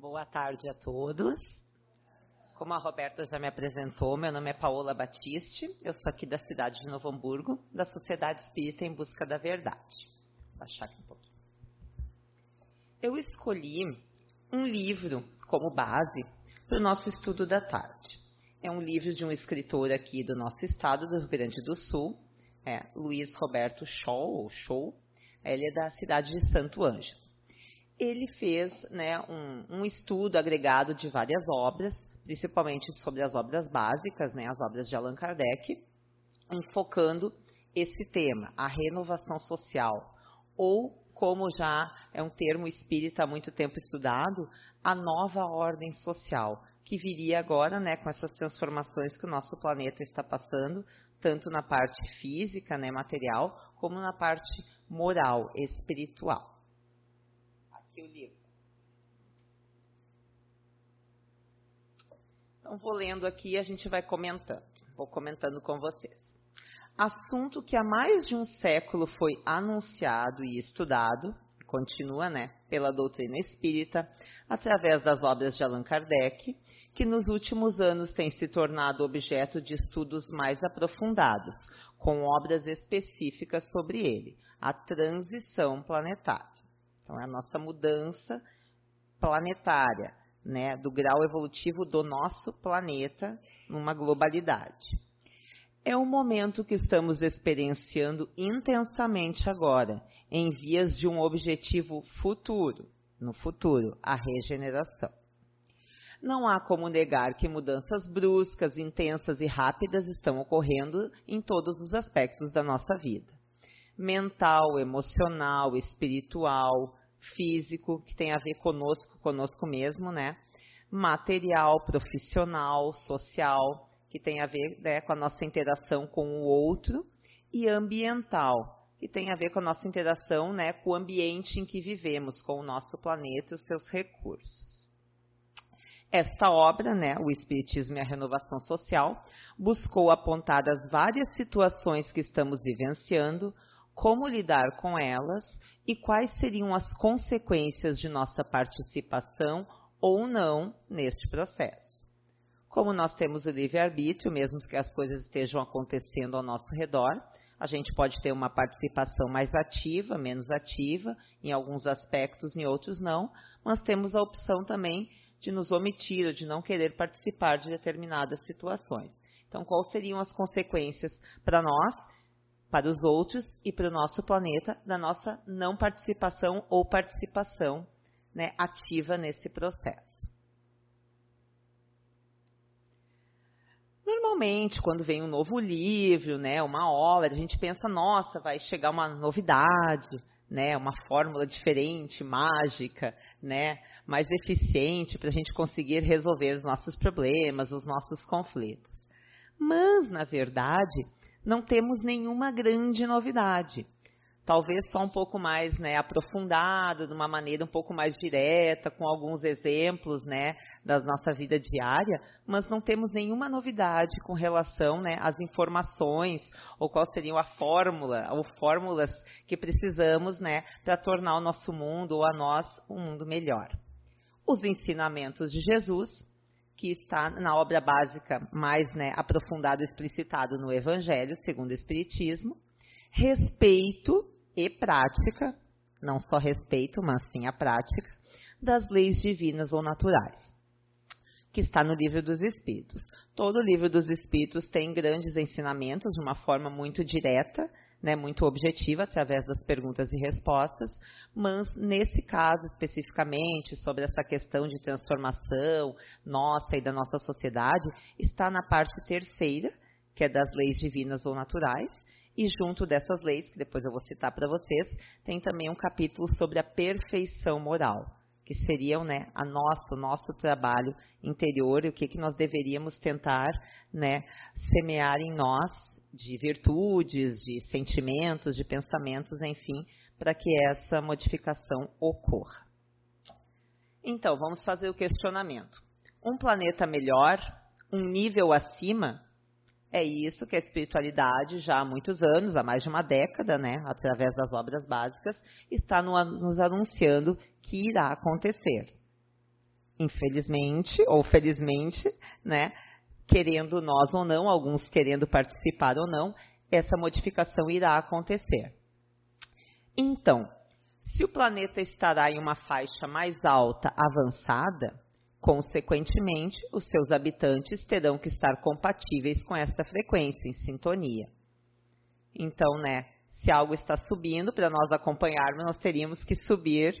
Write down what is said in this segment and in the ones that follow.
Boa tarde a todos. Como a Roberta já me apresentou, meu nome é Paola Batiste, eu sou aqui da cidade de Novo Hamburgo, da Sociedade Espírita em Busca da Verdade. Vou baixar aqui um pouquinho. Eu escolhi um livro como base para o nosso estudo da tarde. É um livro de um escritor aqui do nosso estado, do Rio Grande do Sul, é Luiz Roberto Scholl, ou Scholl. Ele é da cidade de Santo Ângelo. Ele fez né, um, um estudo agregado de várias obras, principalmente sobre as obras básicas, né, as obras de Allan Kardec, enfocando esse tema, a renovação social, ou como já é um termo espírita há muito tempo estudado, a nova ordem social, que viria agora, né, com essas transformações que o nosso planeta está passando, tanto na parte física, né, material, como na parte moral, espiritual. Aqui o livro. Então, vou lendo aqui e a gente vai comentando. Vou comentando com vocês. Assunto que há mais de um século foi anunciado e estudado, continua, né, pela doutrina espírita, através das obras de Allan Kardec, que nos últimos anos tem se tornado objeto de estudos mais aprofundados, com obras específicas sobre ele, a transição planetária. Então, é a nossa mudança planetária, né, do grau evolutivo do nosso planeta numa globalidade. É o momento que estamos experienciando intensamente agora, em vias de um objetivo futuro, no futuro, a regeneração. Não há como negar que mudanças bruscas, intensas e rápidas estão ocorrendo em todos os aspectos da nossa vida. Mental, emocional, espiritual, físico, que tem a ver conosco, conosco mesmo, né? Material, profissional, social, que tem a ver né, com a nossa interação com o outro, e ambiental, que tem a ver com a nossa interação né, com o ambiente em que vivemos, com o nosso planeta e os seus recursos. Esta obra, né, O Espiritismo e a Renovação Social, buscou apontar as várias situações que estamos vivenciando, como lidar com elas e quais seriam as consequências de nossa participação ou não neste processo. Como nós temos o livre-arbítrio, mesmo que as coisas estejam acontecendo ao nosso redor, a gente pode ter uma participação mais ativa, menos ativa, em alguns aspectos, em outros não, mas temos a opção também de nos omitir ou de não querer participar de determinadas situações. Então, quais seriam as consequências para nós, para os outros e para o nosso planeta da nossa não participação ou participação né, ativa nesse processo? Normalmente, quando vem um novo livro, né, uma obra, a gente pensa, nossa, vai chegar uma novidade, né, uma fórmula diferente, mágica, né, mais eficiente para a gente conseguir resolver os nossos problemas, os nossos conflitos. Mas, na verdade, não temos nenhuma grande novidade. Talvez só um pouco mais né, aprofundado, de uma maneira um pouco mais direta, com alguns exemplos né, da nossa vida diária, mas não temos nenhuma novidade com relação né, às informações ou qual seria a fórmula ou fórmulas que precisamos né, para tornar o nosso mundo ou a nós um mundo melhor os ensinamentos de Jesus, que está na obra básica mais né, aprofundado, explicitado no Evangelho, segundo o Espiritismo, respeito e prática, não só respeito, mas sim a prática, das leis divinas ou naturais, que está no Livro dos Espíritos. Todo o Livro dos Espíritos tem grandes ensinamentos de uma forma muito direta, né, muito objetiva através das perguntas e respostas, mas nesse caso especificamente sobre essa questão de transformação nossa e da nossa sociedade está na parte terceira, que é das leis divinas ou naturais, e junto dessas leis, que depois eu vou citar para vocês, tem também um capítulo sobre a perfeição moral, que seria né, a nosso, o nosso trabalho interior e o que, que nós deveríamos tentar né, semear em nós de virtudes, de sentimentos, de pensamentos, enfim, para que essa modificação ocorra. Então, vamos fazer o questionamento. Um planeta melhor, um nível acima, é isso que a espiritualidade, já há muitos anos, há mais de uma década, né, através das obras básicas, está nos anunciando que irá acontecer. infelizmente ou felizmente, né, querendo nós ou não, alguns querendo participar ou não, essa modificação irá acontecer. Então, se o planeta estará em uma faixa mais alta avançada, consequentemente, os seus habitantes terão que estar compatíveis com essa frequência, em sintonia. Então, né, se algo está subindo, para nós acompanharmos, nós teríamos que subir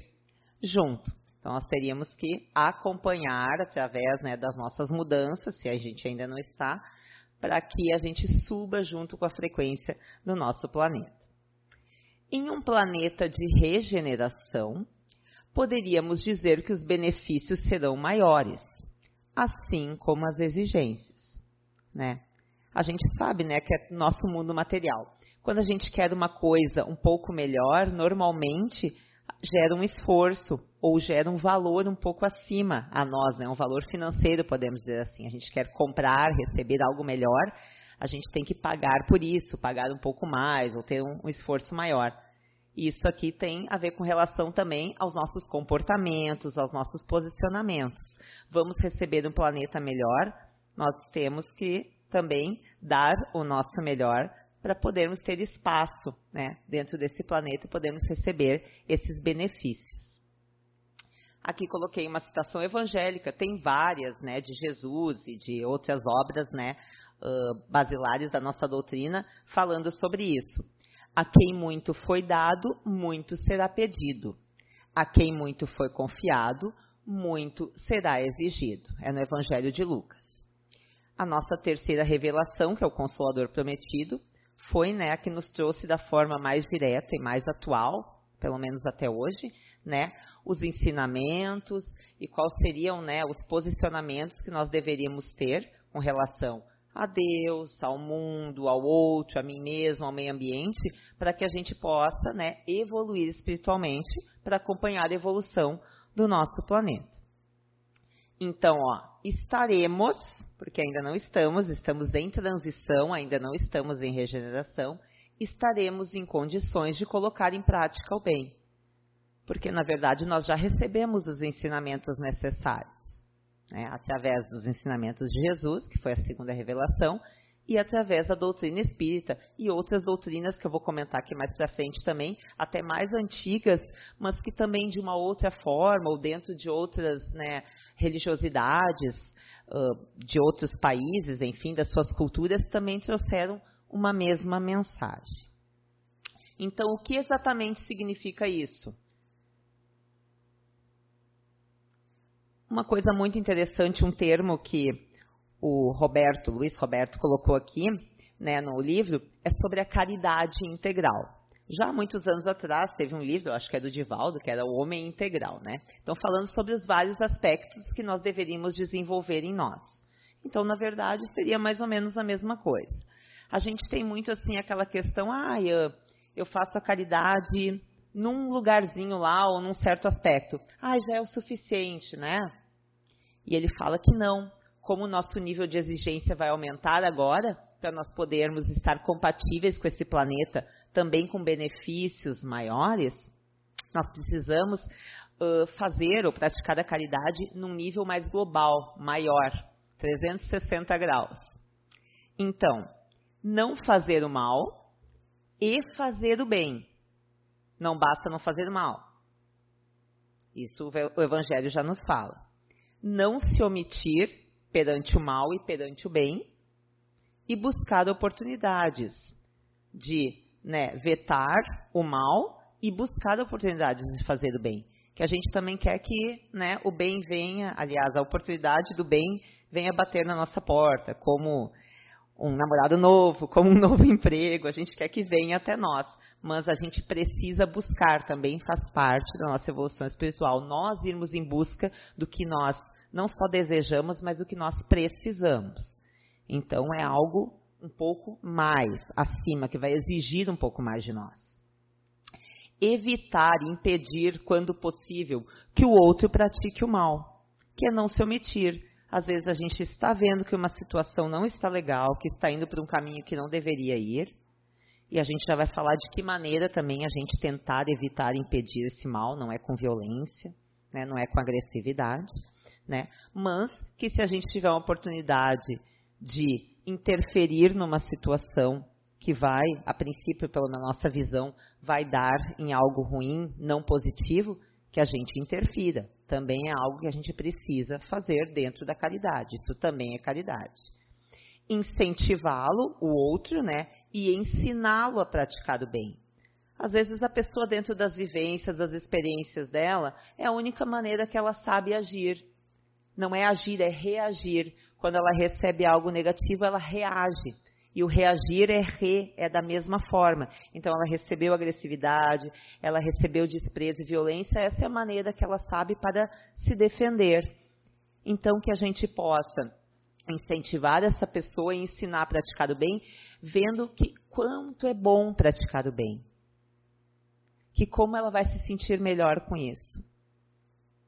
junto. Então, nós teríamos que acompanhar através né, das nossas mudanças, se a gente ainda não está, para que a gente suba junto com a frequência do nosso planeta. Em um planeta de regeneração, poderíamos dizer que os benefícios serão maiores, assim como as exigências. Né? A gente sabe né, que é nosso mundo material. Quando a gente quer uma coisa um pouco melhor, normalmente gera um esforço ou gera um valor um pouco acima a nós, né? um valor financeiro, podemos dizer assim. A gente quer comprar, receber algo melhor, a gente tem que pagar por isso, pagar um pouco mais ou ter um, um esforço maior. Isso aqui tem a ver com relação também aos nossos comportamentos, aos nossos posicionamentos. Vamos receber um planeta melhor, nós temos que também dar o nosso melhor para podermos ter espaço né, dentro desse planeta e podermos receber esses benefícios. Aqui coloquei uma citação evangélica, tem várias, né, de Jesus e de outras obras, né, basilares da nossa doutrina, falando sobre isso. A quem muito foi dado, muito será pedido. A quem muito foi confiado, muito será exigido. É no Evangelho de Lucas. A nossa terceira revelação, que é o Consolador Prometido, foi né, a que nos trouxe da forma mais direta e mais atual, pelo menos até hoje, né, os ensinamentos e quais seriam né, os posicionamentos que nós deveríamos ter com relação a Deus, ao mundo, ao outro, a mim mesmo, ao meio ambiente, para que a gente possa né, evoluir espiritualmente para acompanhar a evolução do nosso planeta. Então, ó, estaremos, porque ainda não estamos, estamos em transição, ainda não estamos em regeneração, estaremos em condições de colocar em prática o bem porque na verdade nós já recebemos os ensinamentos necessários, né, através dos ensinamentos de Jesus, que foi a segunda revelação, e através da doutrina espírita e outras doutrinas que eu vou comentar aqui mais para frente também, até mais antigas, mas que também de uma outra forma ou dentro de outras né, religiosidades uh, de outros países, enfim, das suas culturas, também trouxeram uma mesma mensagem. Então, o que exatamente significa isso? Uma coisa muito interessante, um termo que o Roberto, Luiz Roberto, colocou aqui né, no livro, é sobre a caridade integral. Já há muitos anos atrás teve um livro, acho que é do Divaldo, que era o Homem Integral, né? Então falando sobre os vários aspectos que nós deveríamos desenvolver em nós. Então, na verdade, seria mais ou menos a mesma coisa. A gente tem muito assim aquela questão, ah, eu, eu faço a caridade num lugarzinho lá ou num certo aspecto. Ah, já é o suficiente, né? E ele fala que não. Como o nosso nível de exigência vai aumentar agora, para nós podermos estar compatíveis com esse planeta, também com benefícios maiores, nós precisamos uh, fazer ou praticar a caridade num nível mais global, maior, 360 graus. Então, não fazer o mal e fazer o bem. Não basta não fazer o mal. Isso o Evangelho já nos fala não se omitir perante o mal e perante o bem e buscar oportunidades de né, vetar o mal e buscar oportunidades de fazer o bem. Que a gente também quer que né, o bem venha, aliás, a oportunidade do bem venha bater na nossa porta, como um namorado novo, como um novo emprego, a gente quer que venha até nós, mas a gente precisa buscar também, faz parte da nossa evolução espiritual, nós irmos em busca do que nós não só desejamos, mas do que nós precisamos. Então é algo um pouco mais acima, que vai exigir um pouco mais de nós. Evitar, impedir, quando possível, que o outro pratique o mal, que é não se omitir, às vezes a gente está vendo que uma situação não está legal, que está indo para um caminho que não deveria ir, e a gente já vai falar de que maneira também a gente tentar evitar impedir esse mal, não é com violência, né, não é com agressividade, né? Mas que se a gente tiver uma oportunidade de interferir numa situação que vai, a princípio, pela nossa visão, vai dar em algo ruim, não positivo, que a gente interfira. Também é algo que a gente precisa fazer dentro da caridade. Isso também é caridade. Incentivá-lo, o outro, né? E ensiná-lo a praticar o bem. Às vezes a pessoa, dentro das vivências, das experiências dela, é a única maneira que ela sabe agir. Não é agir, é reagir. Quando ela recebe algo negativo, ela reage. E o reagir é re, é da mesma forma. Então ela recebeu agressividade, ela recebeu desprezo e violência, essa é a maneira que ela sabe para se defender. Então que a gente possa incentivar essa pessoa e ensinar a praticar o bem, vendo que quanto é bom praticar o bem que como ela vai se sentir melhor com isso.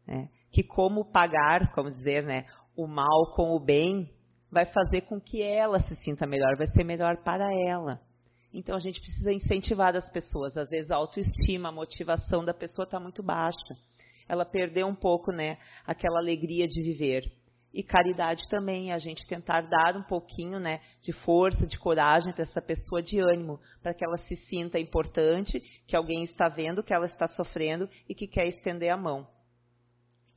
Né? Que como pagar, como dizer, né, o mal com o bem vai fazer com que ela se sinta melhor, vai ser melhor para ela. Então a gente precisa incentivar as pessoas. Às vezes a autoestima, a motivação da pessoa está muito baixa. Ela perdeu um pouco, né, aquela alegria de viver e caridade também, a gente tentar dar um pouquinho né, de força, de coragem para essa pessoa, de ânimo, para que ela se sinta importante, que alguém está vendo que ela está sofrendo e que quer estender a mão.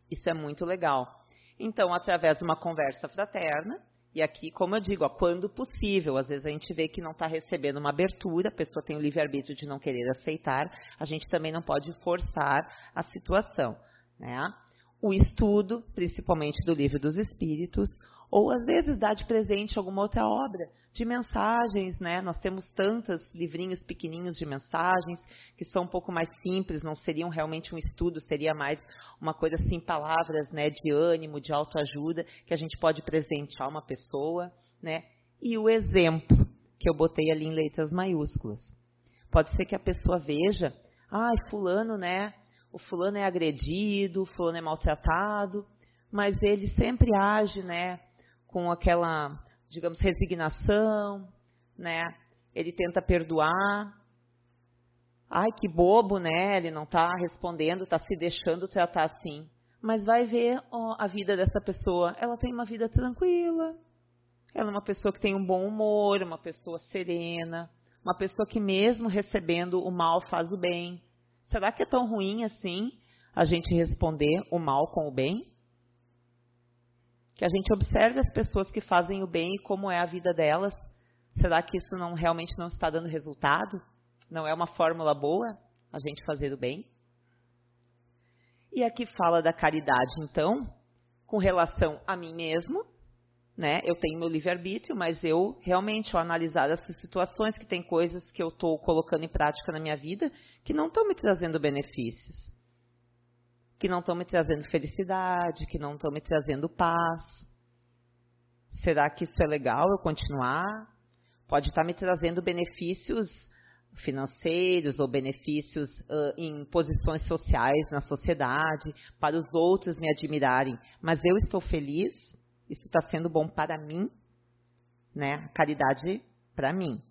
Isso é muito legal. Então, através de uma conversa fraterna, e aqui, como eu digo, ó, quando possível, às vezes a gente vê que não está recebendo uma abertura, a pessoa tem o livre-arbítrio de não querer aceitar, a gente também não pode forçar a situação. Né? o estudo, principalmente do Livro dos Espíritos, ou às vezes dar de presente alguma outra obra de mensagens, né? Nós temos tantos livrinhos pequenininhos de mensagens que são um pouco mais simples, não seriam realmente um estudo, seria mais uma coisa assim, palavras, né, de ânimo, de autoajuda, que a gente pode presentear uma pessoa, né? E o exemplo que eu botei ali em letras maiúsculas. Pode ser que a pessoa veja, ai, ah, fulano, né, o fulano é agredido, o fulano é maltratado, mas ele sempre age, né, com aquela, digamos, resignação, né? Ele tenta perdoar. Ai, que bobo, né? Ele não está respondendo, está se deixando tratar assim. Mas vai ver a vida dessa pessoa. Ela tem uma vida tranquila. Ela é uma pessoa que tem um bom humor, uma pessoa serena, uma pessoa que mesmo recebendo o mal faz o bem. Será que é tão ruim assim a gente responder o mal com o bem? Que a gente observe as pessoas que fazem o bem e como é a vida delas. Será que isso não realmente não está dando resultado? Não é uma fórmula boa a gente fazer o bem? E aqui fala da caridade, então, com relação a mim mesmo, né? Eu tenho meu livre-arbítrio, mas eu realmente, ao analisar essas situações, que tem coisas que eu estou colocando em prática na minha vida que não estão me trazendo benefícios, que não estão me trazendo felicidade, que não estão me trazendo paz. Será que isso é legal eu continuar? Pode estar me trazendo benefícios financeiros ou benefícios uh, em posições sociais na sociedade, para os outros me admirarem, mas eu estou feliz? Isso está sendo bom para mim, né? Caridade para mim.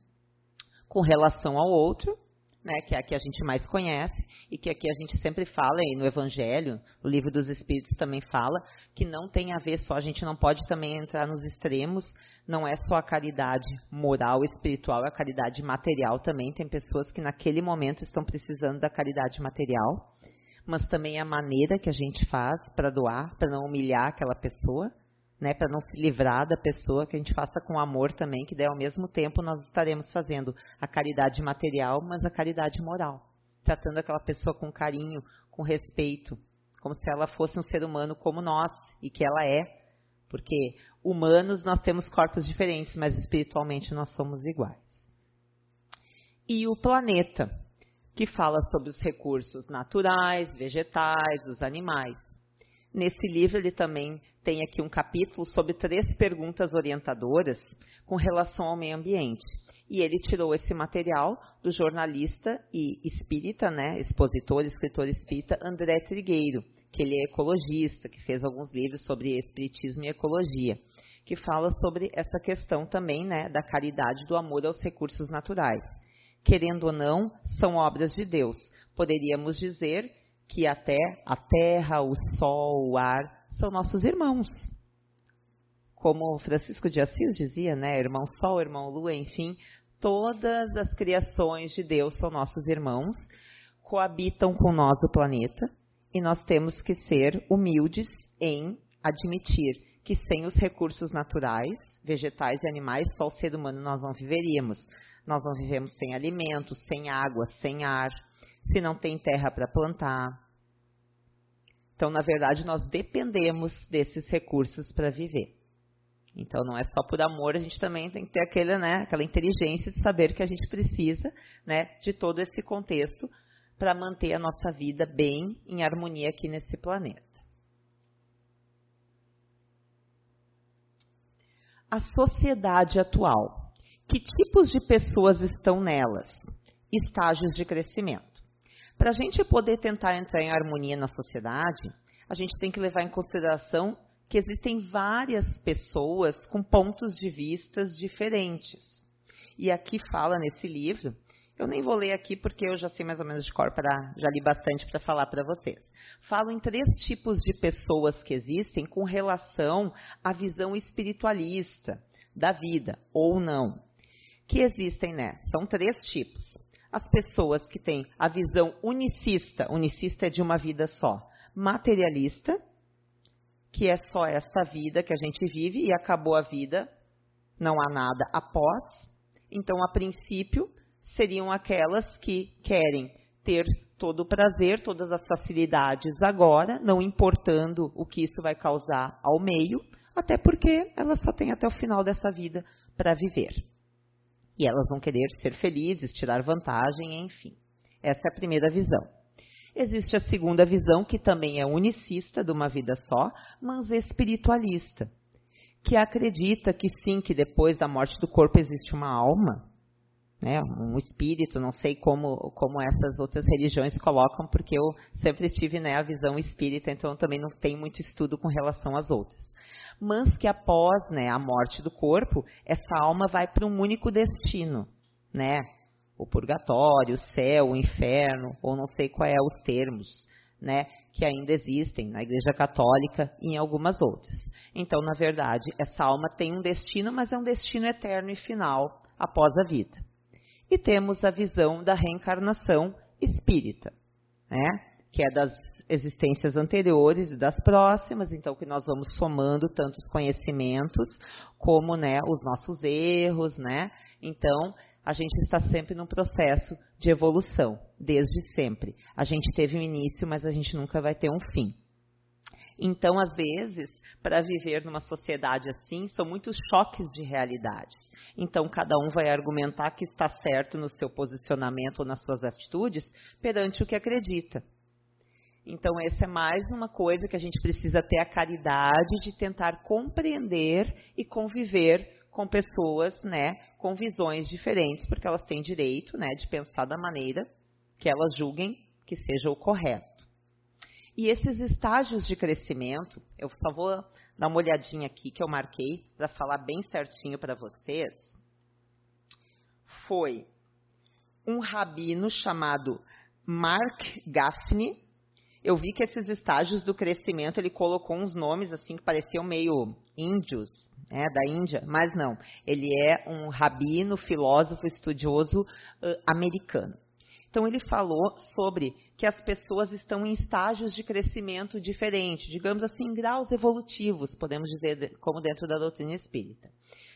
Com relação ao outro, né, que é a que a gente mais conhece e que aqui a gente sempre fala e no Evangelho, o Livro dos Espíritos também fala que não tem a ver só, a gente não pode também entrar nos extremos, não é só a caridade moral, espiritual, é a caridade material também. Tem pessoas que naquele momento estão precisando da caridade material, mas também a maneira que a gente faz para doar, para não humilhar aquela pessoa né, para não se livrar da pessoa, que a gente faça com amor também, que daí ao mesmo tempo nós estaremos fazendo a caridade material, mas a caridade moral, tratando aquela pessoa com carinho, com respeito, como se ela fosse um ser humano como nós e que ela é, porque humanos nós temos corpos diferentes, mas espiritualmente nós somos iguais. E o planeta, que fala sobre os recursos naturais, vegetais, os animais. Nesse livro, ele também tem aqui um capítulo sobre três perguntas orientadoras com relação ao meio ambiente. E ele tirou esse material do jornalista e espírita, né, expositor, escritor espírita André Trigueiro, que ele é ecologista, que fez alguns livros sobre espiritismo e ecologia, que fala sobre essa questão também, né, da caridade, do amor aos recursos naturais. Querendo ou não, são obras de Deus. Poderíamos dizer que até a terra, o sol, o ar são nossos irmãos. Como Francisco de Assis dizia, né? Irmão Sol, irmão Lua, enfim, todas as criações de Deus são nossos irmãos, coabitam com nós o planeta e nós temos que ser humildes em admitir que sem os recursos naturais, vegetais e animais, só o ser humano nós não viveríamos. Nós não vivemos sem alimentos, sem água, sem ar, se não tem terra para plantar. Então, na verdade, nós dependemos desses recursos para viver. Então, não é só por amor, a gente também tem que ter aquele, né, aquela inteligência de saber que a gente precisa né, de todo esse contexto para manter a nossa vida bem em harmonia aqui nesse planeta. A sociedade atual. Que tipos de pessoas estão nelas? Estágios de crescimento. Para a gente poder tentar entrar em harmonia na sociedade, a gente tem que levar em consideração que existem várias pessoas com pontos de vistas diferentes. E aqui fala nesse livro eu nem vou ler aqui porque eu já sei mais ou menos de cor, para já li bastante para falar para vocês. Falo em três tipos de pessoas que existem com relação à visão espiritualista da vida, ou não. Que existem, né? São três tipos. As pessoas que têm a visão unicista, unicista é de uma vida só, materialista, que é só essa vida que a gente vive e acabou a vida, não há nada após. Então, a princípio, seriam aquelas que querem ter todo o prazer, todas as facilidades agora, não importando o que isso vai causar ao meio, até porque elas só têm até o final dessa vida para viver. E elas vão querer ser felizes, tirar vantagem, enfim. Essa é a primeira visão. Existe a segunda visão, que também é unicista, de uma vida só, mas espiritualista, que acredita que sim, que depois da morte do corpo existe uma alma, né, um espírito, não sei como, como essas outras religiões colocam, porque eu sempre tive né, a visão espírita, então também não tenho muito estudo com relação às outras. Mas que após né, a morte do corpo, essa alma vai para um único destino, né? O purgatório, o céu, o inferno, ou não sei qual é os termos, né? Que ainda existem na Igreja Católica e em algumas outras. Então, na verdade, essa alma tem um destino, mas é um destino eterno e final após a vida e temos a visão da reencarnação espírita, né? que é das existências anteriores e das próximas, então que nós vamos somando tantos conhecimentos como né, os nossos erros, né? Então, a gente está sempre num processo de evolução, desde sempre. A gente teve um início, mas a gente nunca vai ter um fim. Então, às vezes, para viver numa sociedade assim, são muitos choques de realidades. Então, cada um vai argumentar que está certo no seu posicionamento ou nas suas atitudes perante o que acredita. Então, essa é mais uma coisa que a gente precisa ter a caridade de tentar compreender e conviver com pessoas, né, com visões diferentes, porque elas têm direito, né, de pensar da maneira que elas julguem que seja o correto. E esses estágios de crescimento, eu só vou dar uma olhadinha aqui que eu marquei para falar bem certinho para vocês. Foi um rabino chamado Mark Gaffney. Eu vi que esses estágios do crescimento ele colocou uns nomes assim que pareciam meio índios, né, da Índia, mas não. Ele é um rabino, filósofo, estudioso uh, americano. Então, ele falou sobre que as pessoas estão em estágios de crescimento diferentes, digamos assim, graus evolutivos, podemos dizer, como dentro da doutrina espírita.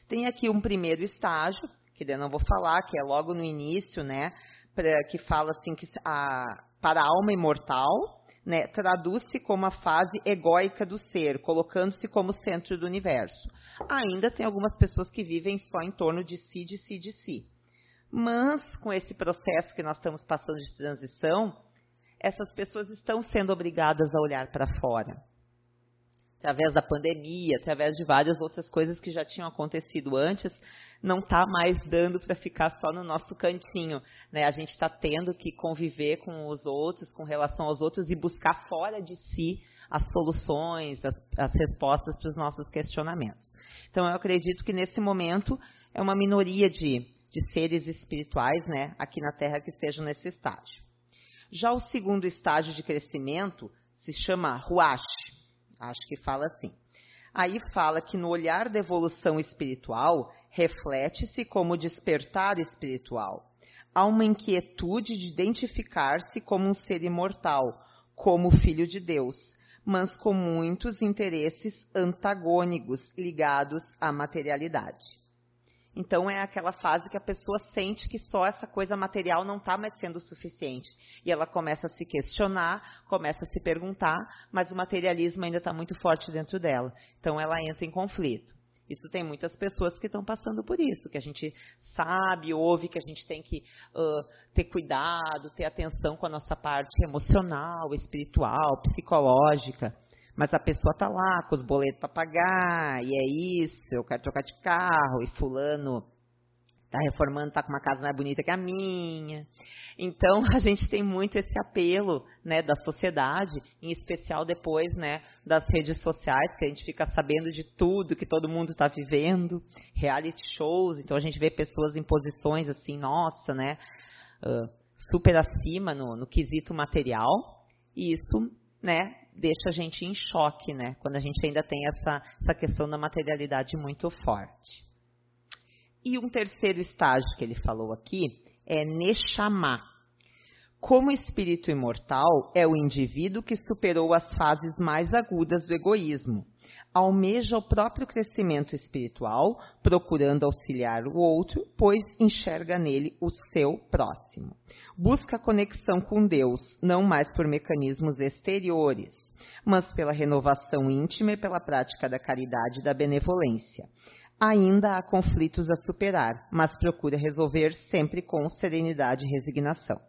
Tem aqui um primeiro estágio, que eu não vou falar, que é logo no início, né, pra, que fala assim que a, para a alma imortal, né, traduz-se como a fase egóica do ser, colocando-se como centro do universo. Ainda tem algumas pessoas que vivem só em torno de si, de si, de si. Mas, com esse processo que nós estamos passando de transição, essas pessoas estão sendo obrigadas a olhar para fora. Através da pandemia, através de várias outras coisas que já tinham acontecido antes, não está mais dando para ficar só no nosso cantinho. Né? A gente está tendo que conviver com os outros, com relação aos outros, e buscar fora de si as soluções, as, as respostas para os nossos questionamentos. Então, eu acredito que nesse momento é uma minoria de de seres espirituais né, aqui na Terra que estejam nesse estágio. Já o segundo estágio de crescimento se chama Ruach. Acho que fala assim. Aí fala que no olhar da evolução espiritual reflete-se como despertar espiritual. Há uma inquietude de identificar-se como um ser imortal, como filho de Deus, mas com muitos interesses antagônicos ligados à materialidade. Então é aquela fase que a pessoa sente que só essa coisa material não está mais sendo suficiente. E ela começa a se questionar, começa a se perguntar, mas o materialismo ainda está muito forte dentro dela. Então ela entra em conflito. Isso tem muitas pessoas que estão passando por isso, que a gente sabe, ouve que a gente tem que uh, ter cuidado, ter atenção com a nossa parte emocional, espiritual, psicológica. Mas a pessoa está lá com os boletos para pagar, e é isso, eu quero trocar de carro, e fulano está reformando, está com uma casa mais bonita que a minha. Então, a gente tem muito esse apelo né, da sociedade, em especial depois né, das redes sociais, que a gente fica sabendo de tudo que todo mundo está vivendo, reality shows, então a gente vê pessoas em posições assim, nossa, né, uh, super acima no, no quesito material, e isso né, deixa a gente em choque, né, quando a gente ainda tem essa, essa questão da materialidade muito forte. E um terceiro estágio que ele falou aqui é Neshama. Como espírito imortal, é o indivíduo que superou as fases mais agudas do egoísmo. Almeja o próprio crescimento espiritual, procurando auxiliar o outro, pois enxerga nele o seu próximo. Busca conexão com Deus, não mais por mecanismos exteriores, mas pela renovação íntima e pela prática da caridade e da benevolência. Ainda há conflitos a superar, mas procura resolver sempre com serenidade e resignação.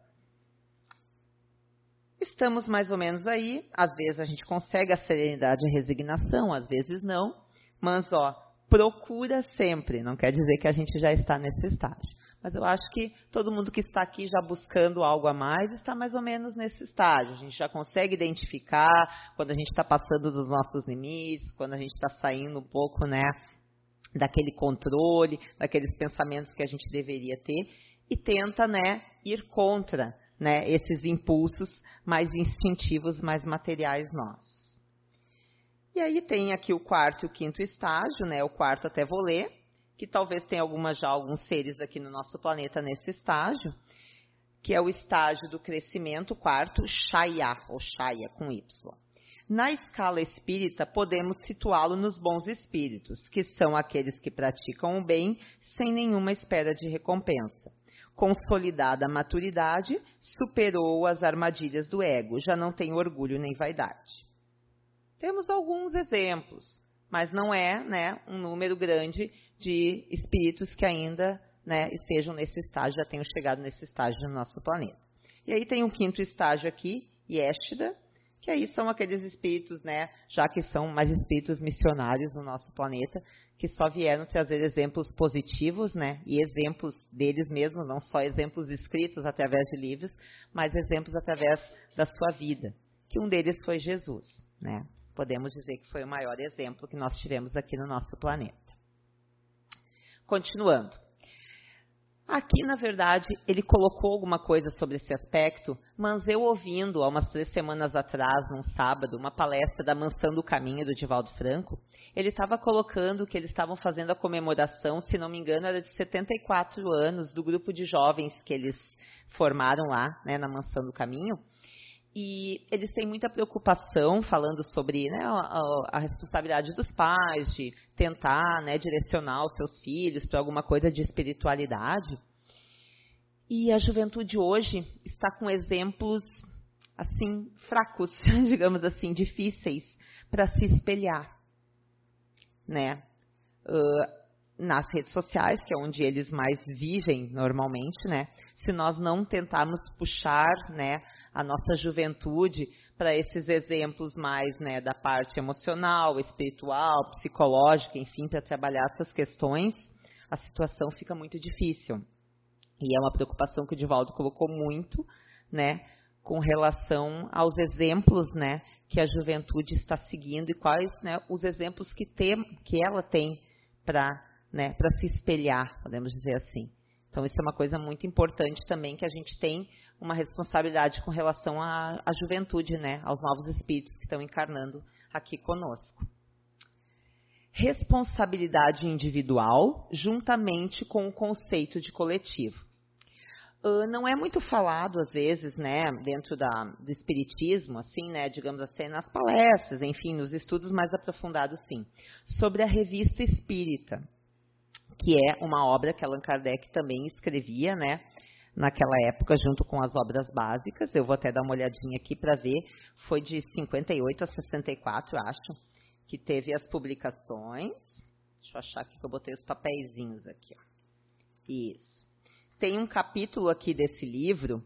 Estamos mais ou menos aí, às vezes a gente consegue a serenidade e a resignação, às vezes não, mas ó, procura sempre, não quer dizer que a gente já está nesse estágio. Mas eu acho que todo mundo que está aqui já buscando algo a mais está mais ou menos nesse estágio. A gente já consegue identificar quando a gente está passando dos nossos limites, quando a gente está saindo um pouco, né, daquele controle, daqueles pensamentos que a gente deveria ter e tenta, né, ir contra, né, esses impulsos mais instintivos, mais materiais nossos. E aí tem aqui o quarto e o quinto estágio, né? O quarto até vou ler, que talvez tenha algumas já alguns seres aqui no nosso planeta nesse estágio, que é o estágio do crescimento quarto, Shaya, ou Shaya com Y. Na escala espírita, podemos situá-lo nos bons espíritos, que são aqueles que praticam o bem sem nenhuma espera de recompensa. Consolidada a maturidade, superou as armadilhas do ego, já não tem orgulho nem vaidade. Temos alguns exemplos, mas não é né, um número grande de espíritos que ainda né, estejam nesse estágio, já tenham chegado nesse estágio no nosso planeta. E aí tem um quinto estágio aqui, Yeshida, que aí são aqueles espíritos, né, já que são mais espíritos missionários no nosso planeta, que só vieram trazer exemplos positivos, né, e exemplos deles mesmos, não só exemplos escritos através de livros, mas exemplos através da sua vida, que um deles foi Jesus, né. Podemos dizer que foi o maior exemplo que nós tivemos aqui no nosso planeta. Continuando. Aqui, na verdade, ele colocou alguma coisa sobre esse aspecto, mas eu ouvindo, há umas três semanas atrás, num sábado, uma palestra da Mansão do Caminho, do Divaldo Franco, ele estava colocando que eles estavam fazendo a comemoração, se não me engano, era de 74 anos, do grupo de jovens que eles formaram lá, né, na Mansão do Caminho, e eles têm muita preocupação falando sobre né, a, a, responsabilidade dos pais de tentar né, direcionar os seus filhos para alguma coisa de espiritualidade. E a juventude hoje está com exemplos assim fracos, digamos assim, difíceis para se espelhar, né? Uh, nas redes sociais, que é onde eles mais vivem normalmente, né? Se nós não tentarmos puxar, né, a nossa juventude para esses exemplos mais né, da parte emocional, espiritual, psicológica, enfim, para trabalhar essas questões, a situação fica muito difícil. E é uma preocupação que o Divaldo colocou muito, né, com relação aos exemplos, né, que a juventude está seguindo e quais, né, os exemplos que tem, que ela tem para, né, para se espelhar, podemos dizer assim. Então isso é uma coisa muito importante também que a gente tem uma responsabilidade com relação à, à juventude, né, aos novos espíritos que estão encarnando aqui conosco. Responsabilidade individual juntamente com o conceito de coletivo. Uh, não é muito falado às vezes, né, dentro da, do espiritismo, assim, né, digamos assim, nas palestras, enfim, nos estudos mais aprofundados, sim, sobre a revista Espírita, que é uma obra que Allan Kardec também escrevia, né, naquela época, junto com as obras básicas. Eu vou até dar uma olhadinha aqui para ver. Foi de 58 a 64, eu acho, que teve as publicações. Deixa eu achar aqui que eu botei os papeizinhos aqui. Ó. Isso tem um capítulo aqui desse livro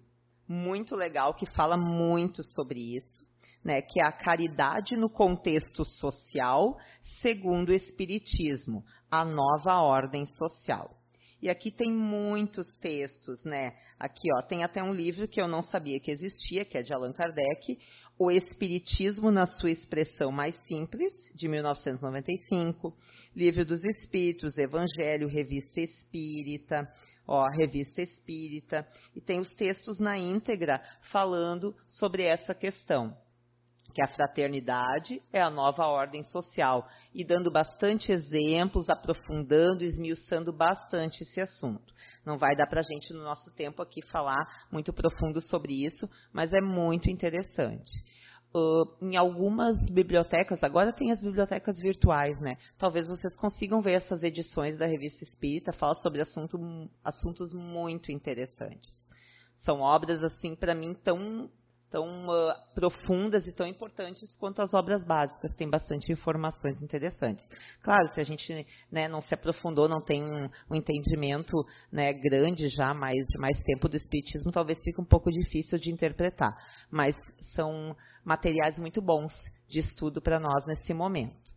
muito legal que fala muito sobre isso, né, que é a caridade no contexto social, segundo o espiritismo, a nova ordem social. E aqui tem muitos textos, né? Aqui, ó, tem até um livro que eu não sabia que existia, que é de Allan Kardec, O Espiritismo na sua expressão mais simples, de 1995, Livro dos Espíritos, Evangelho, Revista Espírita, ó, Revista Espírita, e tem os textos na íntegra falando sobre essa questão, que a fraternidade é a nova ordem social, e dando bastante exemplos, aprofundando, esmiuçando bastante esse assunto. Não vai dar para a gente, no nosso tempo aqui, falar muito profundo sobre isso, mas é muito interessante uh, em algumas bibliotecas, agora tem as bibliotecas virtuais, né? Talvez vocês consigam ver essas edições da Revista Espírita, fala sobre assunto, assuntos muito interessantes. São obras, assim, para mim, tão, tão uh, profundas e tão importantes quanto as obras básicas. Tem bastante informações interessantes. Claro, se a gente né, não se aprofundou, não tem um, um entendimento né, grande já, mais, de mais tempo do Espiritismo, talvez fique um pouco difícil de interpretar. Mas são materiais muito bons de estudo para nós nesse momento.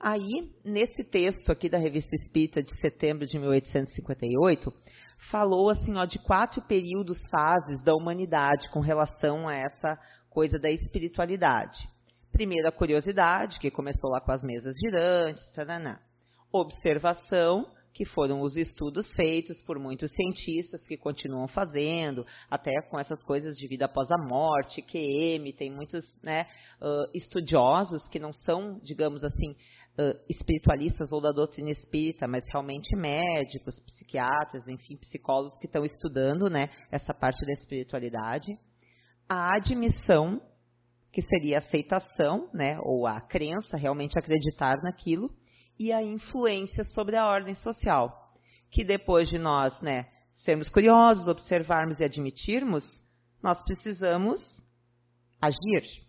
Aí, nesse texto aqui da Revista Espírita de setembro de 1858, falou assim, ó, de quatro períodos fases da humanidade com relação a essa coisa da espiritualidade. Primeiro, a curiosidade, que começou lá com as mesas girantes, taraná. Observação, que foram os estudos feitos por muitos cientistas que continuam fazendo, até com essas coisas de vida após a morte, QM, tem muitos né, uh, estudiosos que não são, digamos assim, uh, espiritualistas ou da doutrina espírita, mas realmente médicos, psiquiatras, enfim, psicólogos que estão estudando né, essa parte da espiritualidade. A admissão, que seria a aceitação, né, ou a crença, realmente acreditar naquilo e a influência sobre a ordem social, que depois de nós, né, sermos curiosos, observarmos e admitirmos, nós precisamos agir.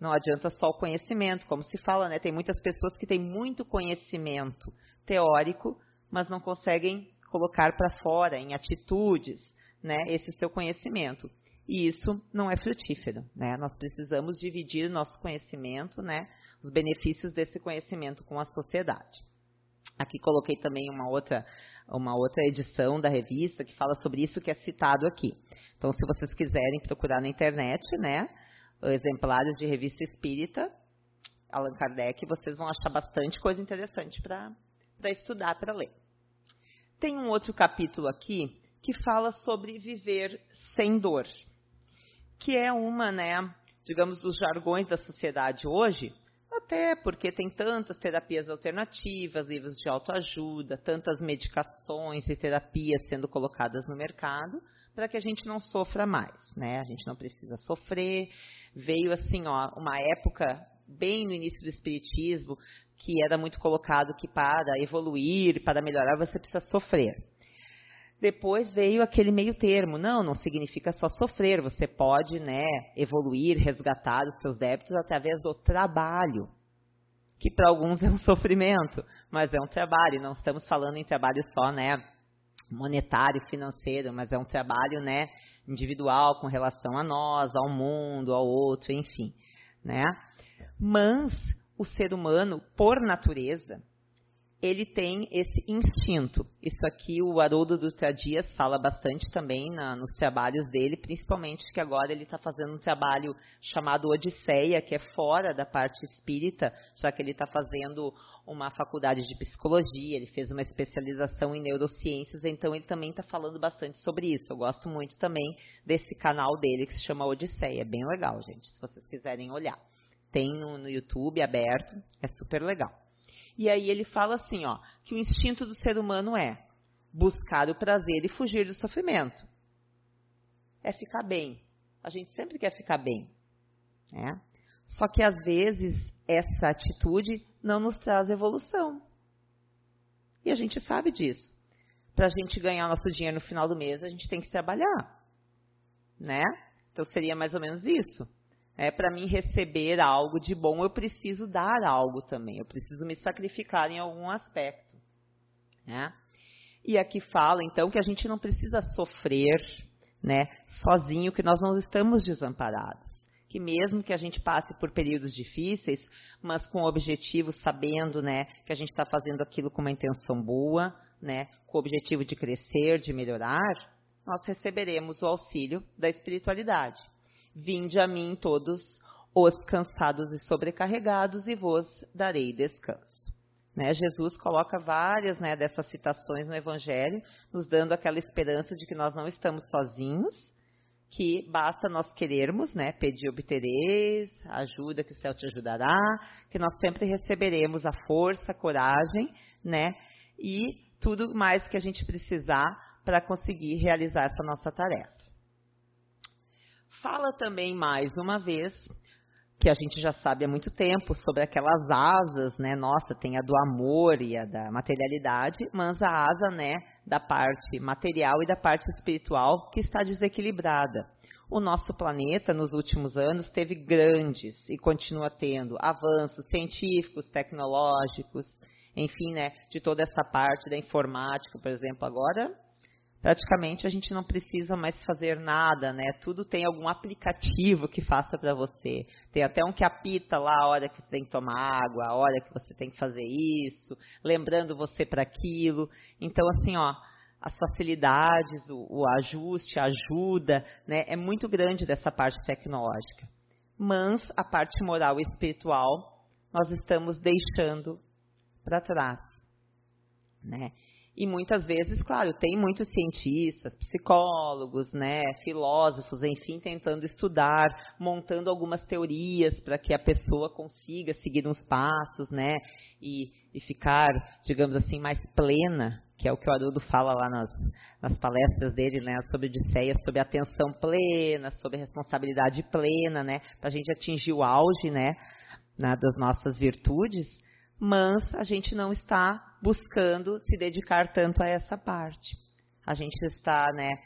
Não adianta só o conhecimento, como se fala, né? Tem muitas pessoas que têm muito conhecimento teórico, mas não conseguem colocar para fora em atitudes, né, esse seu conhecimento. E isso não é frutífero, né? Nós precisamos dividir nosso conhecimento, né, os benefícios desse conhecimento com a sociedade. Aqui coloquei também uma outra, uma outra edição da revista que fala sobre isso que é citado aqui. Então, se vocês quiserem procurar na internet, né, exemplares de revista espírita, Allan Kardec, vocês vão achar bastante coisa interessante para estudar, para ler. Tem um outro capítulo aqui que fala sobre viver sem dor, que é uma, né, digamos, dos jargões da sociedade hoje, até porque tem tantas terapias alternativas, livros de autoajuda, tantas medicações e terapias sendo colocadas no mercado, para que a gente não sofra mais, né? A gente não precisa sofrer. Veio assim, ó, uma época bem no início do espiritismo que era muito colocado que para evoluir, para melhorar, você precisa sofrer. Depois veio aquele meio termo. Não, não significa só sofrer. Você pode, né, evoluir, resgatar os seus débitos através do trabalho, que para alguns é um sofrimento, mas é um trabalho. Não estamos falando em trabalho só, né, monetário, financeiro, mas é um trabalho, né, individual com relação a nós, ao mundo, ao outro, enfim, né? Mas o ser humano, por natureza, ele tem esse instinto. Isso aqui o Haroldo Dutra Dias fala bastante também na, nos trabalhos dele, principalmente que agora ele está fazendo um trabalho chamado Odisseia, que é fora da parte espírita, já que ele está fazendo uma faculdade de psicologia, ele fez uma especialização em neurociências, então ele também está falando bastante sobre isso. Eu gosto muito também desse canal dele que se chama Odisseia, é bem legal, gente, se vocês quiserem olhar. tem no, no YouTube aberto, é super legal. E aí ele fala assim, ó, que o instinto do ser humano é buscar o prazer e fugir do sofrimento. É ficar bem. A gente sempre quer ficar bem. Né? Só que às vezes essa atitude não nos traz evolução. E a gente sabe disso. Para a gente ganhar nosso dinheiro no final do mês, a gente tem que trabalhar. Né? Então seria mais ou menos isso. É, para mim receber algo de bom, eu preciso dar algo também. Eu preciso me sacrificar em algum aspecto. Né? E aqui fala, então, que a gente não precisa sofrer né, sozinho, que nós não estamos desamparados. Que mesmo que a gente passe por períodos difíceis, mas com o objetivo, sabendo né, que a gente está fazendo aquilo com uma intenção boa, né, com o objetivo de crescer, de melhorar, nós receberemos o auxílio da espiritualidade. Vinde a mim todos os cansados e sobrecarregados, e vos darei descanso. Né, Jesus coloca várias né, dessas citações no Evangelho, nos dando aquela esperança de que nós não estamos sozinhos, que basta nós querermos, né, pedir obtereis, ajuda que o céu te ajudará, que nós sempre receberemos a força, a coragem, né, e tudo mais que a gente precisar para conseguir realizar essa nossa tarefa. Fala também mais uma vez que a gente já sabe há muito tempo sobre aquelas asas, né? Nossa, tem a do amor e a da materialidade, mas a asa, né, da parte material e da parte espiritual que está desequilibrada. O nosso planeta, nos últimos anos, teve grandes e continua tendo avanços científicos, tecnológicos, enfim, né, de toda essa parte da informática, por exemplo, agora praticamente a gente não precisa mais fazer nada, né? Tudo tem algum aplicativo que faça para você. Tem até um que apita lá a hora que você tem que tomar água, a hora que você tem que fazer isso, lembrando você para aquilo. Então, assim, ó, as facilidades, o, o ajuste, a ajuda, né? É muito grande dessa parte tecnológica. Mas a parte moral e espiritual nós estamos deixando para trás, né? E muitas vezes, claro, tem muitos cientistas, psicólogos, né, filósofos, enfim, tentando estudar, montando algumas teorias para que a pessoa consiga seguir uns passos, né, e, e, ficar, digamos assim, mais plena, que é o que o Haroldo fala lá nas, nas palestras dele, né, sobre Odisseia, sobre atenção plena, sobre responsabilidade plena, né, para a gente atingir o auge, né, na, das nossas virtudes mas a gente não está buscando se dedicar tanto a essa parte. A gente está, né,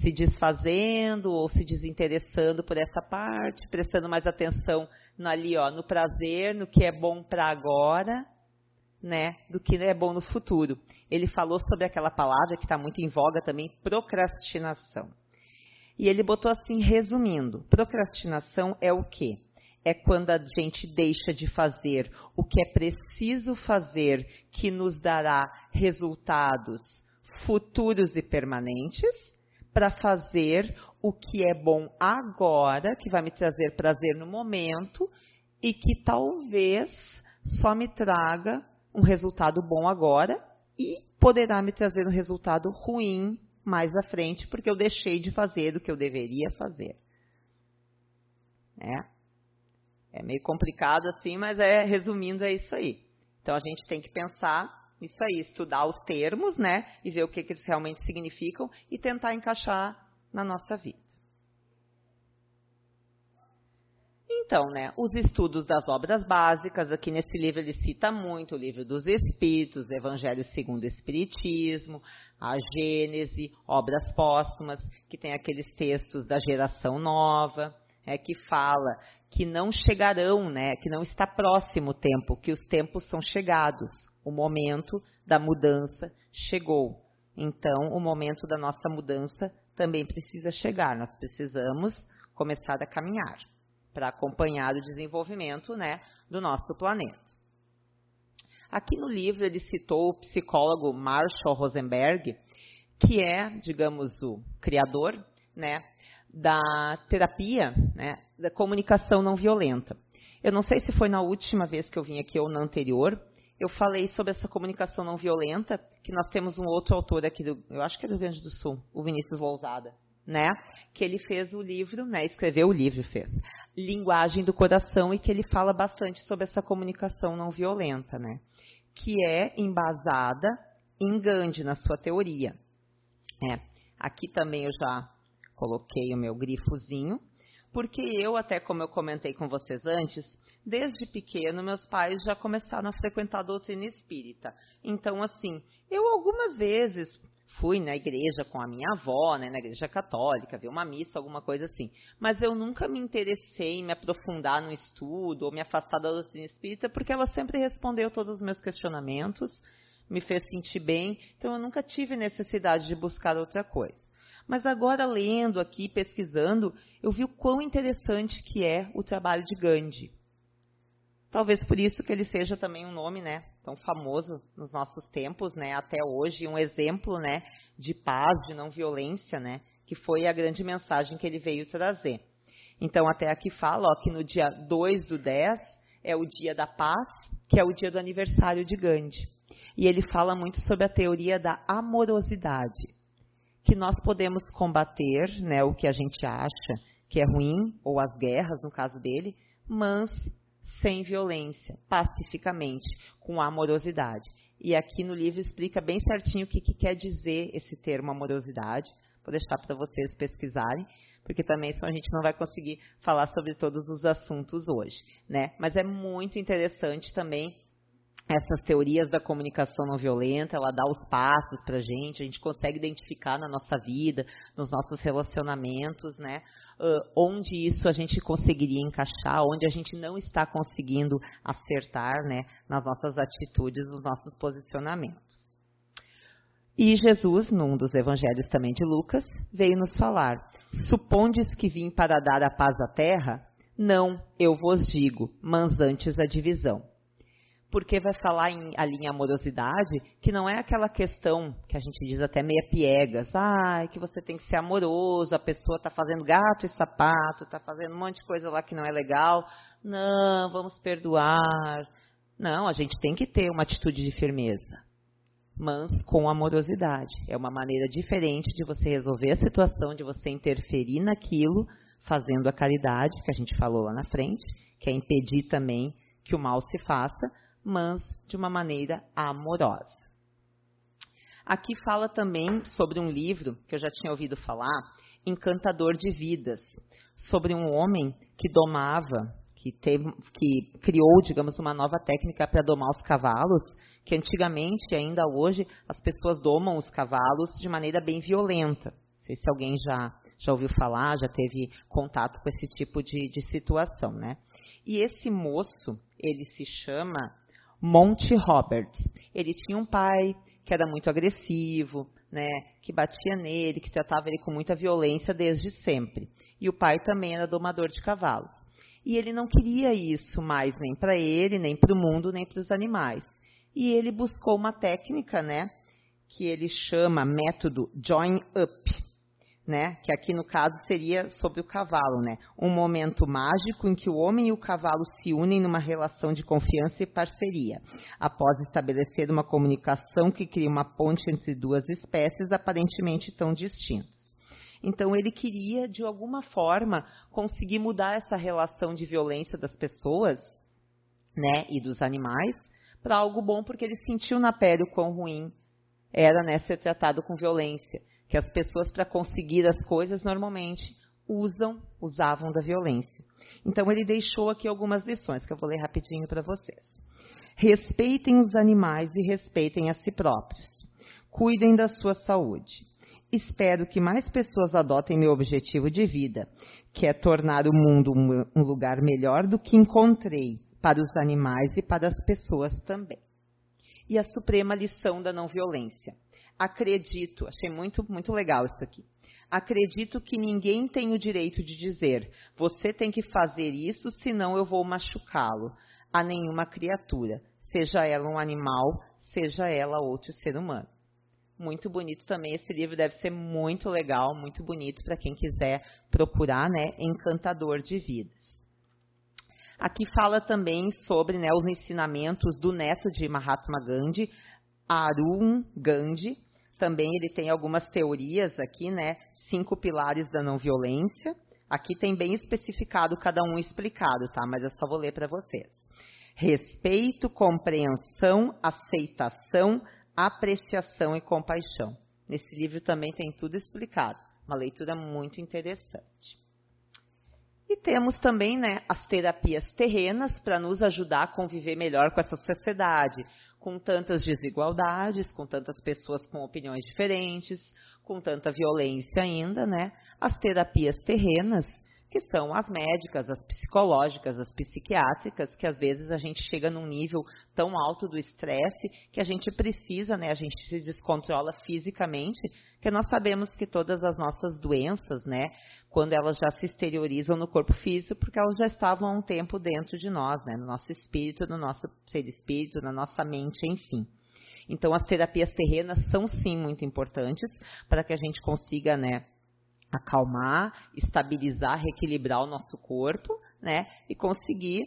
se desfazendo ou se desinteressando por essa parte, prestando mais atenção ali, ó, no prazer, no que é bom para agora, né, do que é bom no futuro. Ele falou sobre aquela palavra que está muito em voga também, procrastinação. E ele botou assim, resumindo, procrastinação é o quê? É quando a gente deixa de fazer o que é preciso fazer, que nos dará resultados futuros e permanentes, para fazer o que é bom agora, que vai me trazer prazer no momento e que talvez só me traga um resultado bom agora e poderá me trazer um resultado ruim mais à frente, porque eu deixei de fazer o que eu deveria fazer. É. É meio complicado assim, mas é resumindo é isso aí. Então a gente tem que pensar nisso aí, estudar os termos, né, e ver o que, que eles realmente significam e tentar encaixar na nossa vida. Então, né, os estudos das obras básicas, aqui nesse livro ele cita muito o livro dos Espíritos, Evangelho segundo o Espiritismo, a Gênese, obras póstumas, que tem aqueles textos da geração nova, é, que fala que não chegarão, né, que não está próximo o tempo, que os tempos são chegados. O momento da mudança chegou. Então, o momento da nossa mudança também precisa chegar. Nós precisamos começar a caminhar para acompanhar o desenvolvimento né, do nosso planeta. Aqui no livro ele citou o psicólogo Marshall Rosenberg, que é, digamos, o criador né, da terapia, né, da comunicação não violenta. Eu não sei se foi na última vez que eu vim aqui ou na anterior, eu falei sobre essa comunicação não violenta, que nós temos um outro autor aqui, do, eu acho que é do Rio Grande do Sul, o Vinícius Lousada, né? Que ele fez o livro, né? Escreveu o livro, fez Linguagem do Coração e que ele fala bastante sobre essa comunicação não violenta, né? Que é embasada em Gandhi na sua teoria. É. Aqui também eu já coloquei o meu grifozinho, porque eu até como eu comentei com vocês antes, desde pequeno meus pais já começaram a frequentar a doutrina espírita. Então assim, eu algumas vezes fui na igreja com a minha avó, né, na igreja católica, vi uma missa, alguma coisa assim. Mas eu nunca me interessei em me aprofundar no estudo ou me afastar da doutrina espírita, porque ela sempre respondeu todos os meus questionamentos, me fez sentir bem, então eu nunca tive necessidade de buscar outra coisa. Mas agora lendo aqui, pesquisando, eu vi o quão interessante que é o trabalho de Gandhi. Talvez por isso que ele seja também um nome, né, tão famoso nos nossos tempos, né, até hoje, um exemplo, né, de paz, de não violência, né, que foi a grande mensagem que ele veio trazer. Então, até aqui fala, ó, que no dia 2 do 10 é o dia da paz, que é o dia do aniversário de Gandhi. E ele fala muito sobre a teoria da amorosidade, que nós podemos combater, né, o que a gente acha que é ruim, ou as guerras, no caso dele, mas sem violência, pacificamente, com amorosidade. E aqui no livro explica bem certinho o que, que quer dizer esse termo amorosidade. Vou deixar para vocês pesquisarem, porque também senão a gente não vai conseguir falar sobre todos os assuntos hoje, né? Mas é muito interessante também essas teorias da comunicação não violenta, ela dá os passos para a gente, a gente consegue identificar na nossa vida, nos nossos relacionamentos, né? Onde isso a gente conseguiria encaixar, onde a gente não está conseguindo acertar, né? Nas nossas atitudes, nos nossos posicionamentos. E Jesus, num dos evangelhos também de Lucas, veio nos falar: Supondes que vim para dar a paz à terra? Não, eu vos digo, mas antes a divisão porque vai falar em, ali em amorosidade, que não é aquela questão que a gente diz até meia piegas, ah, que você tem que ser amoroso, a pessoa está fazendo gato e sapato, está fazendo um monte de coisa lá que não é legal, não, vamos perdoar. Não, a gente tem que ter uma atitude de firmeza, mas com amorosidade. É uma maneira diferente de você resolver a situação, de você interferir naquilo, fazendo a caridade, que a gente falou lá na frente, que é impedir também que o mal se faça, mas de uma maneira amorosa. Aqui fala também sobre um livro que eu já tinha ouvido falar, Encantador de Vidas, sobre um homem que domava, que, teve, que criou, digamos, uma nova técnica para domar os cavalos, que antigamente, ainda hoje, as pessoas domam os cavalos de maneira bem violenta. Não sei se alguém já, já ouviu falar, já teve contato com esse tipo de, de situação, né? E esse moço, ele se chama Monte Roberts. Ele tinha um pai que era muito agressivo, né, que batia nele, que tratava ele com muita violência desde sempre. E o pai também era domador de cavalos. E ele não queria isso mais nem para ele, nem para o mundo, nem para os animais. E ele buscou uma técnica, né, que ele chama método join up, né? Que aqui no caso seria sobre o cavalo, né? Um momento mágico em que o homem e o cavalo se unem numa relação de confiança e parceria, após estabelecer uma comunicação que cria uma ponte entre duas espécies aparentemente tão distintas. Então ele queria, de alguma forma, conseguir mudar essa relação de violência das pessoas, né, e dos animais, para algo bom, porque ele sentiu na pele o quão ruim era né, ser tratado com violência que as pessoas, para conseguir as coisas, normalmente usam, usavam da violência. Então, ele deixou aqui algumas lições que eu vou ler rapidinho para vocês. Respeitem os animais e respeitem a si próprios. Cuidem da sua saúde. Espero que mais pessoas adotem meu objetivo de vida, que é tornar o mundo um lugar melhor do que encontrei para os animais e para as pessoas também. E a suprema lição da não violência acredito, achei muito, muito legal isso aqui. Acredito que ninguém tem o direito de dizer, você tem que fazer isso, senão eu vou machucá-lo, a nenhuma criatura, seja ela um animal, seja ela outro ser humano. Muito bonito também, esse livro deve ser muito legal, muito bonito para quem quiser procurar, né, Encantador de Vidas. Aqui fala também sobre né, os ensinamentos do neto de Mahatma Gandhi, Arun Gandhi, também ele tem algumas teorias aqui, né? Cinco pilares da não violência. Aqui tem bem especificado cada um explicado, tá? Mas eu só vou ler para vocês. Respeito, compreensão, aceitação, apreciação e compaixão. Nesse livro também tem tudo explicado. Uma leitura muito interessante. E temos também né, as terapias terrenas para nos ajudar a conviver melhor com essa sociedade, com tantas desigualdades, com tantas pessoas com opiniões diferentes, com tanta violência ainda, né? As terapias terrenas, que são as médicas, as psicológicas, as psiquiátricas, que às vezes a gente chega num nível tão alto do estresse que a gente precisa, né? A gente se descontrola fisicamente, que nós sabemos que todas as nossas doenças, né? quando elas já se exteriorizam no corpo físico, porque elas já estavam há um tempo dentro de nós, né, no nosso espírito, no nosso ser espírito, na nossa mente, enfim. Então, as terapias terrenas são sim muito importantes para que a gente consiga, né, acalmar, estabilizar, reequilibrar o nosso corpo, né, e conseguir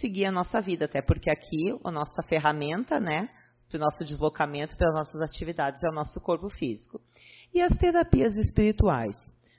seguir a nossa vida, até porque aqui a nossa ferramenta, né, para o nosso deslocamento, para as nossas atividades é o nosso corpo físico. E as terapias espirituais?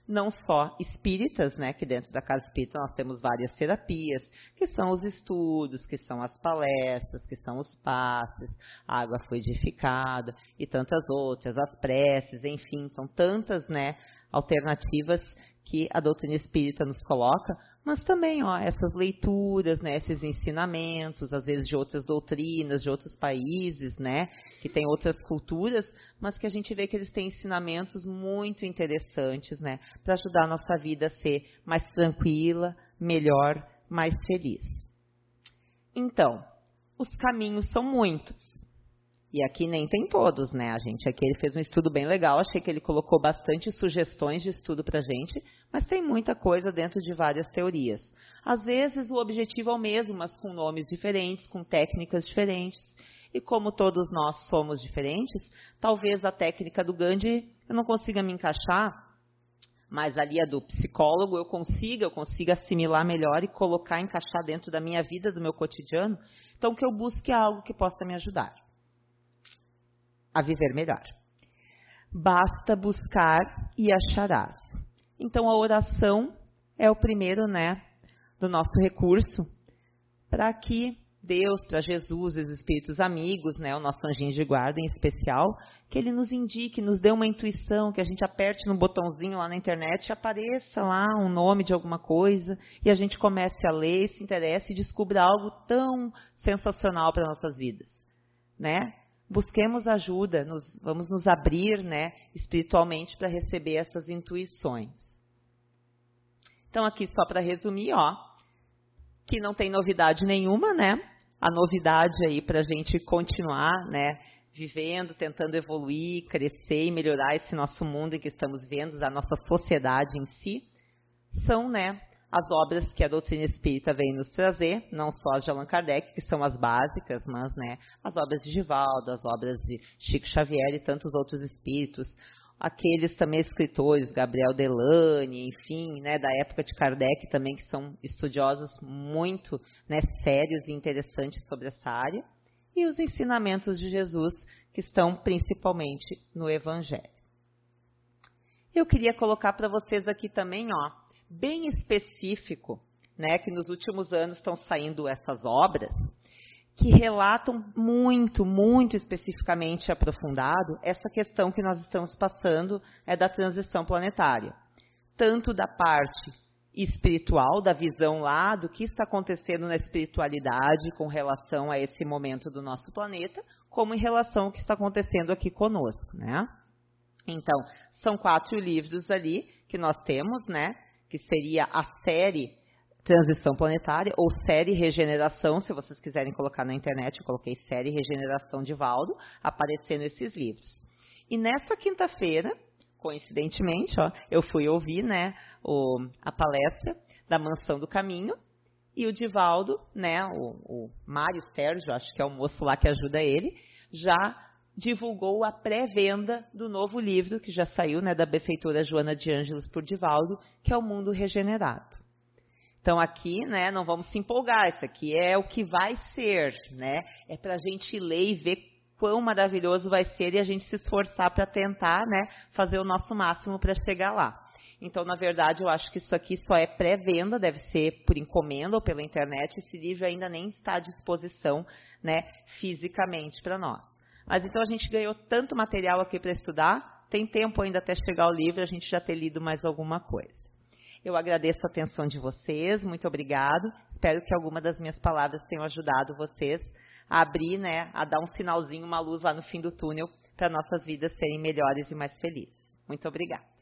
não só espíritas, né, que dentro da casa espírita nós temos várias terapias, que são os estudos, que são as palestras, que são os passes, a água fluidificada e tantas outras, as preces, enfim, são tantas, né, alternativas que a doutrina espírita nos coloca, mas também ó, essas leituras, né, esses ensinamentos, às vezes de outras doutrinas, de outros países, né, que têm outras culturas, mas que a gente vê que eles têm ensinamentos muito interessantes, né, para ajudar a nossa vida a ser mais tranquila, melhor, mais feliz. Então, os caminhos são muitos. E aqui nem tem todos, né, a gente? Aqui ele fez um estudo bem legal, achei que ele colocou bastante sugestões de estudo para a gente, mas tem muita coisa dentro de várias teorias. Às vezes o objetivo é o mesmo, mas com nomes diferentes, com técnicas diferentes. E como todos nós somos diferentes, talvez a técnica do Gandhi eu não consiga me encaixar, mas ali a do psicólogo eu consiga, eu consiga assimilar melhor e colocar, encaixar dentro da minha vida, do meu cotidiano. Então que eu busque algo que possa me ajudar a viver melhor. Basta buscar e acharás. Então a oração é o primeiro, né, do nosso recurso para que Deus, para Jesus, os espíritos amigos, né, o nosso anjinho de guarda em especial, que ele nos indique, nos dê uma intuição, que a gente aperte no botãozinho lá na internet e apareça lá um nome de alguma coisa e a gente comece a ler, se interesse e descubra algo tão sensacional para nossas vidas, né? Busquemos ajuda, nos, vamos nos abrir né, espiritualmente para receber essas intuições. Então, aqui só para resumir, ó, que não tem novidade nenhuma, né? A novidade aí para a gente continuar, né? Vivendo, tentando evoluir, crescer e melhorar esse nosso mundo em que estamos vivendo, a nossa sociedade em si, são, né? As obras que a doutrina espírita vem nos trazer, não só as de Allan Kardec, que são as básicas, mas né, as obras de Givaldo, as obras de Chico Xavier e tantos outros espíritos, aqueles também escritores, Gabriel Delane, enfim, né, da época de Kardec também, que são estudiosos muito né, sérios e interessantes sobre essa área, e os ensinamentos de Jesus, que estão principalmente no Evangelho. Eu queria colocar para vocês aqui também, ó, bem específico, né, que nos últimos anos estão saindo essas obras, que relatam muito, muito especificamente aprofundado essa questão que nós estamos passando é da transição planetária. Tanto da parte espiritual, da visão lá do que está acontecendo na espiritualidade com relação a esse momento do nosso planeta, como em relação ao que está acontecendo aqui conosco, né? Então, são quatro livros ali que nós temos, né? Que seria a série Transição Planetária ou série Regeneração, se vocês quiserem colocar na internet, eu coloquei série Regeneração de Valdo, aparecendo esses livros. E nessa quinta-feira, coincidentemente, ó, eu fui ouvir né, o, a palestra da Mansão do Caminho, e o Divaldo, né, o, o Mário Sérgio, acho que é o moço lá que ajuda ele, já divulgou a pré-venda do novo livro que já saiu, né, da benfeitora Joana de Ângelos por Divaldo, que é o Mundo Regenerado. Então aqui, né, não vamos se empolgar, isso aqui é o que vai ser, né? É para a gente ler e ver quão maravilhoso vai ser e a gente se esforçar para tentar, né, fazer o nosso máximo para chegar lá. Então, na verdade, eu acho que isso aqui só é pré-venda, deve ser por encomenda ou pela internet. Esse livro ainda nem está à disposição, né, fisicamente para nós. Mas então a gente ganhou tanto material aqui para estudar, tem tempo ainda até chegar o livro, a gente já ter lido mais alguma coisa. Eu agradeço a atenção de vocês, muito obrigado. Espero que alguma das minhas palavras tenham ajudado vocês a abrir, né, a dar um sinalzinho, uma luz lá no fim do túnel, para nossas vidas serem melhores e mais felizes. Muito obrigada.